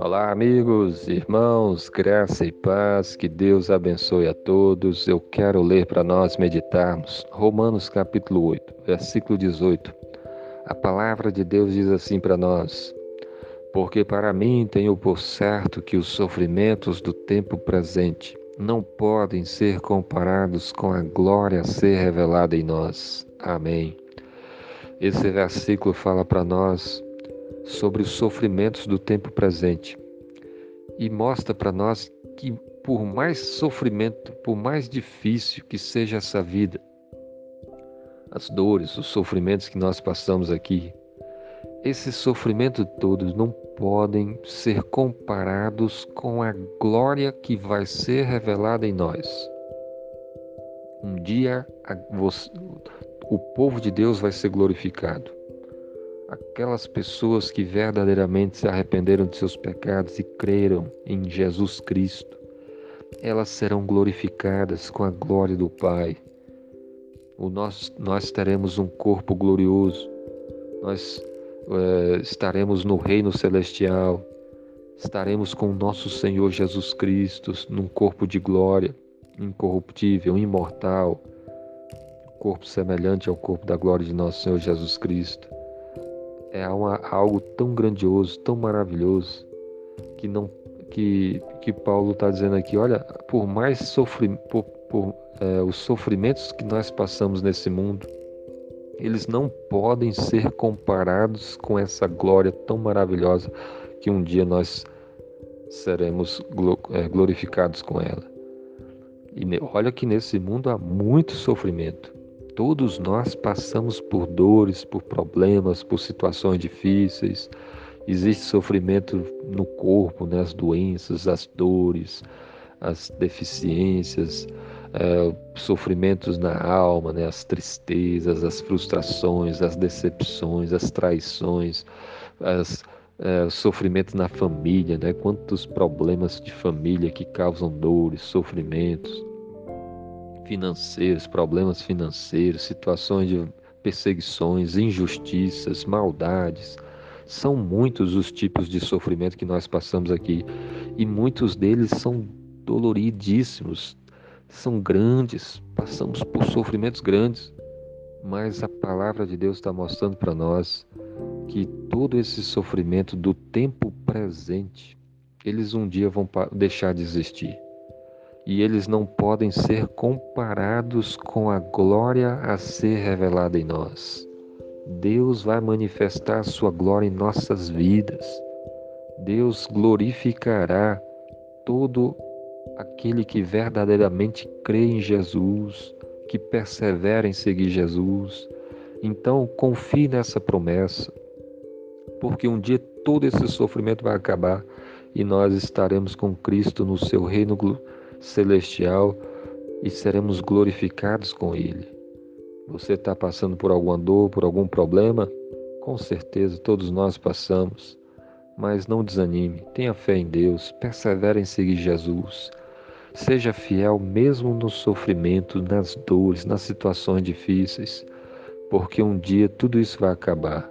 Olá, amigos, irmãos, graça e paz, que Deus abençoe a todos. Eu quero ler para nós meditarmos Romanos capítulo 8, versículo 18. A palavra de Deus diz assim para nós: Porque para mim tenho por certo que os sofrimentos do tempo presente não podem ser comparados com a glória a ser revelada em nós. Amém. Esse versículo fala para nós sobre os sofrimentos do tempo presente e mostra para nós que, por mais sofrimento, por mais difícil que seja essa vida, as dores, os sofrimentos que nós passamos aqui, esses sofrimentos todos não podem ser comparados com a glória que vai ser revelada em nós. Um dia o povo de Deus vai ser glorificado. Aquelas pessoas que verdadeiramente se arrependeram de seus pecados e creram em Jesus Cristo, elas serão glorificadas com a glória do Pai. O nós, nós teremos um corpo glorioso, nós é, estaremos no reino celestial, estaremos com nosso Senhor Jesus Cristo num corpo de glória, incorruptível, imortal, corpo semelhante ao corpo da glória de nosso Senhor Jesus Cristo é uma, algo tão grandioso, tão maravilhoso, que não que, que Paulo está dizendo aqui, olha, por mais sofri, por, por é, os sofrimentos que nós passamos nesse mundo, eles não podem ser comparados com essa glória tão maravilhosa que um dia nós seremos é, glorificados com ela. E olha que nesse mundo há muito sofrimento. Todos nós passamos por dores, por problemas, por situações difíceis. Existe sofrimento no corpo, né? as doenças, as dores, as deficiências, é, sofrimentos na alma, né? as tristezas, as frustrações, as decepções, as traições, as, é, sofrimento na família, né? quantos problemas de família que causam dores, sofrimentos financeiros, problemas financeiros, situações de perseguições, injustiças, maldades. São muitos os tipos de sofrimento que nós passamos aqui. E muitos deles são doloridíssimos, são grandes, passamos por sofrimentos grandes, mas a palavra de Deus está mostrando para nós que todo esse sofrimento do tempo presente, eles um dia vão deixar de existir e eles não podem ser comparados com a glória a ser revelada em nós. Deus vai manifestar sua glória em nossas vidas. Deus glorificará todo aquele que verdadeiramente crê em Jesus, que persevera em seguir Jesus. Então, confie nessa promessa, porque um dia todo esse sofrimento vai acabar e nós estaremos com Cristo no seu reino glorioso celestial e seremos glorificados com Ele. Você está passando por alguma dor, por algum problema? Com certeza, todos nós passamos. Mas não desanime, tenha fé em Deus, persevere em seguir Jesus. Seja fiel mesmo no sofrimento, nas dores, nas situações difíceis, porque um dia tudo isso vai acabar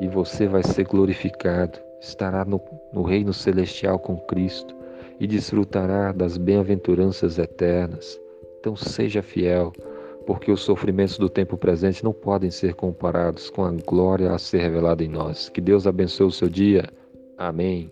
e você vai ser glorificado, estará no, no reino celestial com Cristo e desfrutará das bem-aventuranças eternas. Então seja fiel, porque os sofrimentos do tempo presente não podem ser comparados com a glória a ser revelada em nós. Que Deus abençoe o seu dia. Amém.